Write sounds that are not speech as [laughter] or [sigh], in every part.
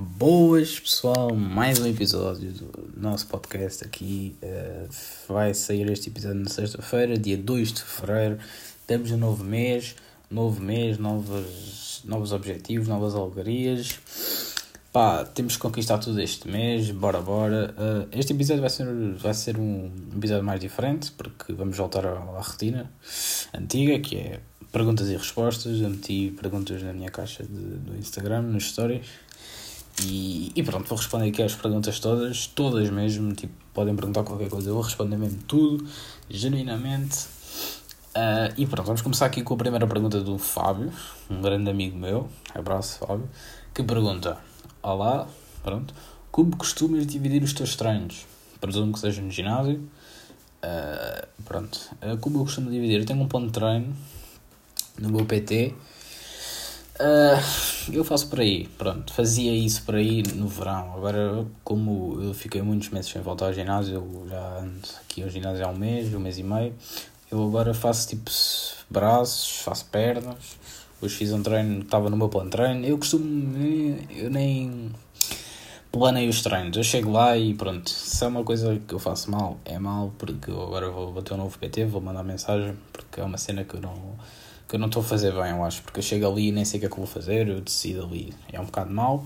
Boas pessoal, mais um episódio do nosso podcast aqui. Uh, vai sair este episódio na sexta-feira, dia 2 de fevereiro. Temos um novo mês, novo mês, novos, novos objetivos, novas alegrias. Pá, temos que conquistar tudo este mês, bora bora. Uh, este episódio vai ser, vai ser um episódio mais diferente, porque vamos voltar à, à rotina antiga, que é perguntas e respostas. Eu meti perguntas na minha caixa de, do Instagram, nos stories e, e pronto, vou responder aqui às perguntas todas, todas mesmo. Tipo, podem perguntar qualquer coisa, eu vou responder mesmo tudo, genuinamente. Uh, e pronto, vamos começar aqui com a primeira pergunta do Fábio, um grande amigo meu. Abraço, Fábio. Que pergunta: Olá, pronto. Como costumas dividir os teus treinos? Presumo que seja no ginásio. Uh, pronto. Uh, como eu costumo dividir? Eu tenho um ponto de treino no meu PT Uh, eu faço por aí, pronto. Fazia isso por aí no verão. Agora, como eu fiquei muitos meses sem voltar ao ginásio, eu já ando aqui ao ginásio há um mês, um mês e meio. Eu agora faço tipo braços, faço pernas. Hoje fiz um treino, estava no meu plano de treino. Eu costumo, eu nem planei os treinos. Eu chego lá e pronto. Se é uma coisa que eu faço mal, é mal, porque eu agora vou, vou ter um novo PT, vou mandar mensagem, porque é uma cena que eu não que eu não estou a fazer bem, eu acho, porque eu chego ali e nem sei o que é que vou fazer, eu decido ali, é um bocado mau.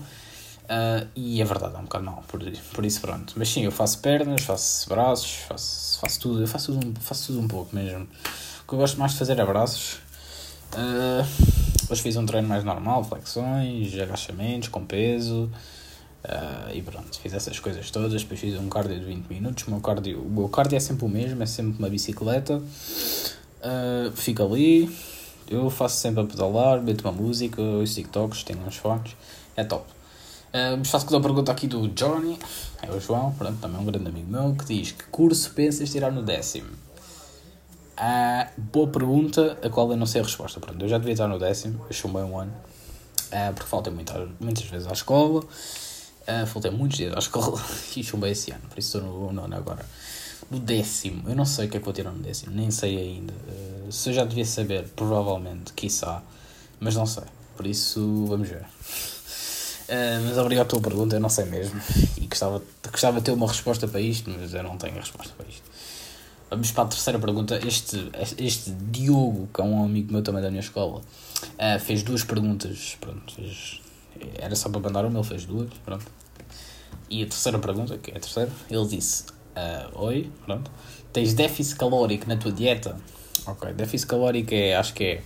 Uh, e é verdade, é um bocado mau, por, por isso pronto. Mas sim, eu faço pernas, faço braços, faço, faço tudo, eu faço tudo, faço tudo um pouco mesmo. O que eu gosto mais de fazer é braços. Uh, hoje fiz um treino mais normal, flexões, agachamentos com peso. Uh, e pronto, fiz essas coisas todas. Depois fiz um cardio de 20 minutos. O meu cardio, o meu cardio é sempre o mesmo, é sempre uma bicicleta. Uh, fico ali, eu faço sempre a pedalar, meto uma música, os TikToks, tenho uns fones, é top. Uh, faço com a pergunta aqui do Johnny, é o João, pronto, também é um grande amigo meu, que diz: Que curso pensas tirar no décimo? Uh, boa pergunta, a qual eu não sei a resposta. Pronto, eu já devia estar no décimo, eu chumbei um ano, uh, porque faltei muitas, muitas vezes à escola, uh, faltei muitos dias à escola [laughs] e chumbei esse ano, por isso estou no nono agora. No décimo, eu não sei o que é que vou tirar no décimo, nem sei ainda. Uh, se eu já devia saber, provavelmente, quiçá, mas não sei. Por isso, vamos ver. Uh, mas obrigado pela pergunta, eu não sei mesmo. E gostava, gostava de ter uma resposta para isto, mas eu não tenho resposta para isto. Vamos para a terceira pergunta. Este, este Diogo, que é um amigo meu também da minha escola, uh, fez duas perguntas. Pronto, fez, era só para mandar uma, ele fez duas. Pronto. E a terceira pergunta, que é a terceira, ele disse: uh, Oi, pronto. Tens déficit calórico na tua dieta? Ok, déficit calórico é, acho que é.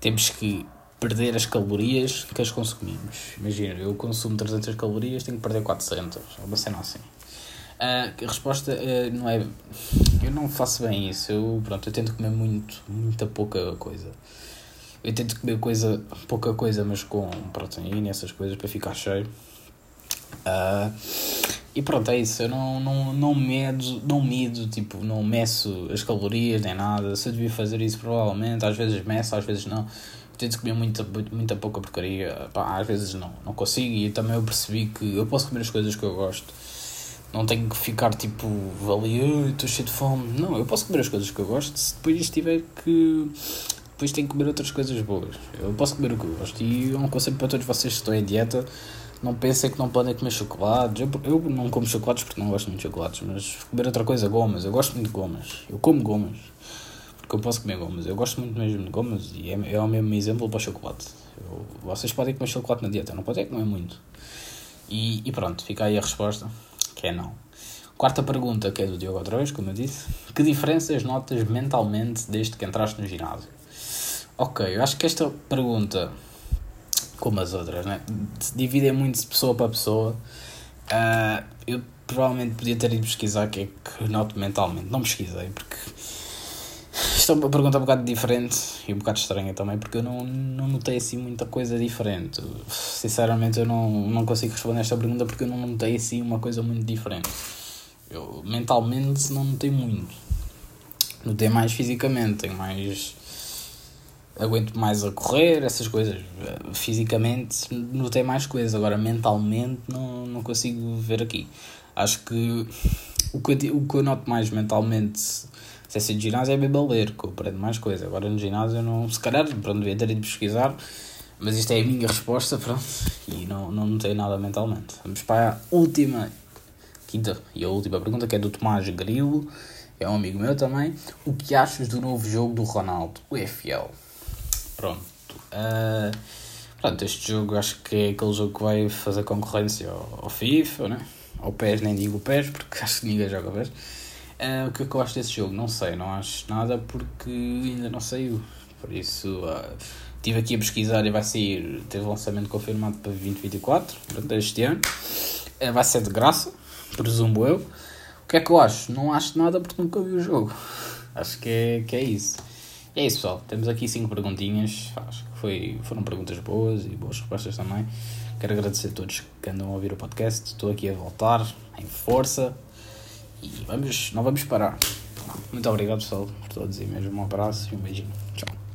Temos que perder as calorias que as consumimos. Imagina, eu consumo 300 calorias, tenho que perder 400. É uma cena assim. Uh, a resposta uh, não é. Eu não faço bem isso. Eu, pronto, eu tento comer muito, muita pouca coisa. Eu tento comer coisa, pouca coisa, mas com proteína essas coisas para ficar cheio. Uh, e pronto, é isso. Eu não, não, não medo, não medo, tipo, não meço as calorias nem nada. Se eu devia fazer isso, provavelmente, às vezes meço, às vezes não. Tento comer muita, muita pouca porcaria. Pá, às vezes não, não consigo. E também eu percebi que eu posso comer as coisas que eu gosto. Não tenho que ficar tipo ali, estou cheio de fome. Não, eu posso comer as coisas que eu gosto se depois tiver que. Depois tenho que comer outras coisas boas. Eu posso comer o que eu gosto. E é um conselho para todos vocês que estão em dieta não pensem que não podem comer chocolates. Eu, eu não como chocolates porque não gosto muito de chocolates, mas comer outra coisa, gomas. Eu gosto muito de gomas. Eu como gomas. Porque eu posso comer gomas. Eu gosto muito mesmo de gomas e é, é o mesmo exemplo para chocolate. Eu, vocês podem comer chocolate na dieta, não podem é que não é muito. E, e pronto, fica aí a resposta, que é não. Quarta pergunta, que é do Diogo outra vez, como eu disse. Que diferenças notas mentalmente desde que entraste no ginásio? Ok, eu acho que esta pergunta como as outras, né? dividem muito de pessoa para pessoa. Uh, eu provavelmente podia ter ido pesquisar o que é que noto mentalmente. Não pesquisei, porque isto é uma pergunta um bocado diferente e um bocado estranha também, porque eu não, não notei assim muita coisa diferente. Sinceramente, eu não, não consigo responder esta pergunta porque eu não notei assim uma coisa muito diferente. Eu mentalmente não notei muito. Notei mais fisicamente, tenho mais aguento mais a correr, essas coisas. Fisicamente notei mais coisas, agora mentalmente não, não consigo ver aqui. Acho que o que, eu, o que eu noto mais mentalmente se é ser de ginásio é beber ler, que eu aprendo mais coisas. Agora no ginásio não. Se calhar, pronto, devia ter ido pesquisar, Mas isto é a minha resposta, [laughs] pronto. E não, não notei nada mentalmente. Vamos para a última, quinta e a última pergunta, que é do Tomás Grilo. É um amigo meu também. O que achas do novo jogo do Ronaldo, o FL? Pronto. Uh, pronto, este jogo acho que é aquele jogo que vai fazer concorrência ao, ao FIFA, né? ao PES, nem digo PES, porque [laughs] acho que ninguém joga PES. Uh, o que é que eu acho desse jogo? Não sei, não acho nada porque ainda não saiu. Por isso, uh, estive aqui a pesquisar e vai sair, teve lançamento confirmado para 2024, durante este ano. Uh, vai ser de graça, presumo eu. O que é que eu acho? Não acho nada porque nunca vi o jogo. Acho que é, que é isso. É isso, pessoal. Temos aqui cinco perguntinhas. Acho que foi, foram perguntas boas e boas respostas também. Quero agradecer a todos que andam a ouvir o podcast. Estou aqui a voltar em força e vamos, não vamos parar. Muito obrigado, pessoal, por todos e mesmo um abraço e um beijinho. Tchau.